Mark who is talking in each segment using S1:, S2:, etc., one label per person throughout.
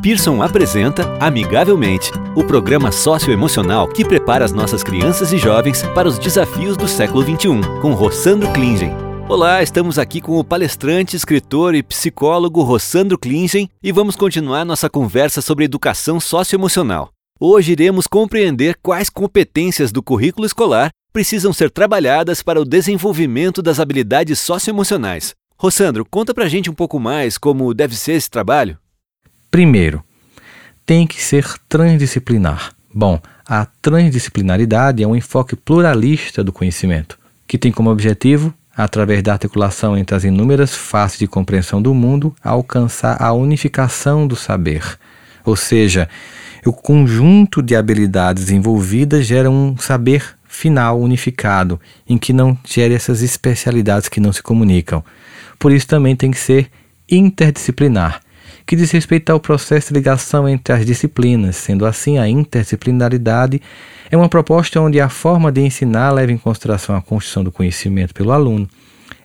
S1: Pearson apresenta Amigavelmente, o programa socioemocional que prepara as nossas crianças e jovens para os desafios do século XXI, com Rossandro Klingen. Olá, estamos aqui com o palestrante, escritor e psicólogo Rossandro Klingen e vamos continuar nossa conversa sobre educação socioemocional. Hoje iremos compreender quais competências do currículo escolar precisam ser trabalhadas para o desenvolvimento das habilidades socioemocionais. Rossandro, conta pra gente um pouco mais como deve ser esse trabalho.
S2: Primeiro, tem que ser transdisciplinar. Bom, a transdisciplinaridade é um enfoque pluralista do conhecimento, que tem como objetivo, através da articulação entre as inúmeras faces de compreensão do mundo, alcançar a unificação do saber. Ou seja, o conjunto de habilidades envolvidas gera um saber final unificado, em que não gere essas especialidades que não se comunicam. Por isso também tem que ser interdisciplinar que diz respeito ao processo de ligação entre as disciplinas. Sendo assim, a interdisciplinaridade é uma proposta onde a forma de ensinar leva em consideração a construção do conhecimento pelo aluno.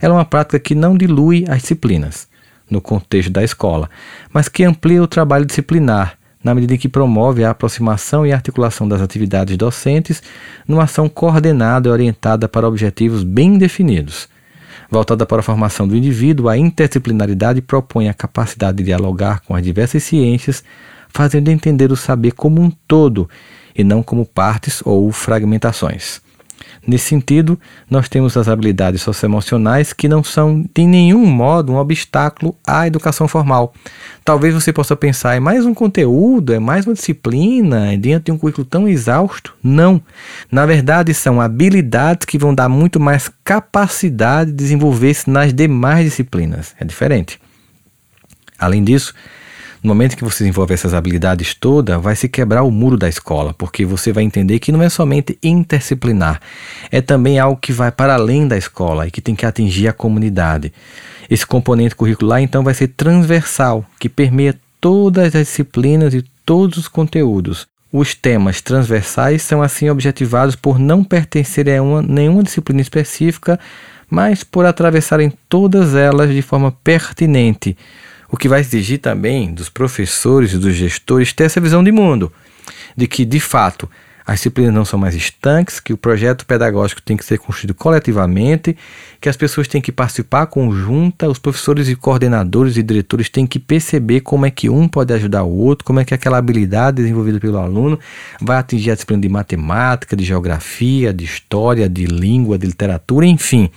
S2: Ela é uma prática que não dilui as disciplinas no contexto da escola, mas que amplia o trabalho disciplinar, na medida em que promove a aproximação e articulação das atividades docentes numa ação coordenada e orientada para objetivos bem definidos. Voltada para a formação do indivíduo, a interdisciplinaridade propõe a capacidade de dialogar com as diversas ciências, fazendo entender o saber como um todo e não como partes ou fragmentações. Nesse sentido, nós temos as habilidades socioemocionais que não são de nenhum modo um obstáculo à educação formal. Talvez você possa pensar, é mais um conteúdo, é mais uma disciplina, é dentro de um currículo tão exausto? Não. Na verdade, são habilidades que vão dar muito mais capacidade de desenvolver-se nas demais disciplinas. É diferente. Além disso, no momento que você desenvolve essas habilidades todas, vai se quebrar o muro da escola, porque você vai entender que não é somente interdisciplinar, é também algo que vai para além da escola e que tem que atingir a comunidade. Esse componente curricular então vai ser transversal, que permeia todas as disciplinas e todos os conteúdos. Os temas transversais são assim objetivados por não pertencerem a uma, nenhuma disciplina específica, mas por atravessarem todas elas de forma pertinente o que vai exigir também dos professores e dos gestores ter essa visão de mundo, de que, de fato, as disciplinas não são mais estanques, que o projeto pedagógico tem que ser construído coletivamente, que as pessoas têm que participar conjunta, os professores e coordenadores e diretores têm que perceber como é que um pode ajudar o outro, como é que aquela habilidade desenvolvida pelo aluno vai atingir a disciplina de matemática, de geografia, de história, de língua, de literatura, enfim,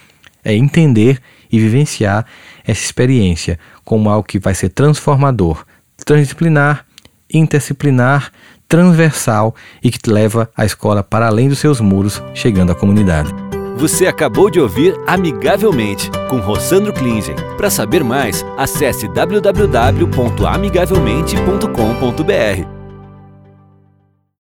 S2: é entender e vivenciar essa experiência como algo que vai ser transformador, transdisciplinar, interdisciplinar, transversal e que leva a escola para além dos seus muros, chegando à comunidade.
S1: Você acabou de ouvir Amigavelmente, com Rossandro Klingen. Para saber mais, acesse www.amigavelmente.com.br.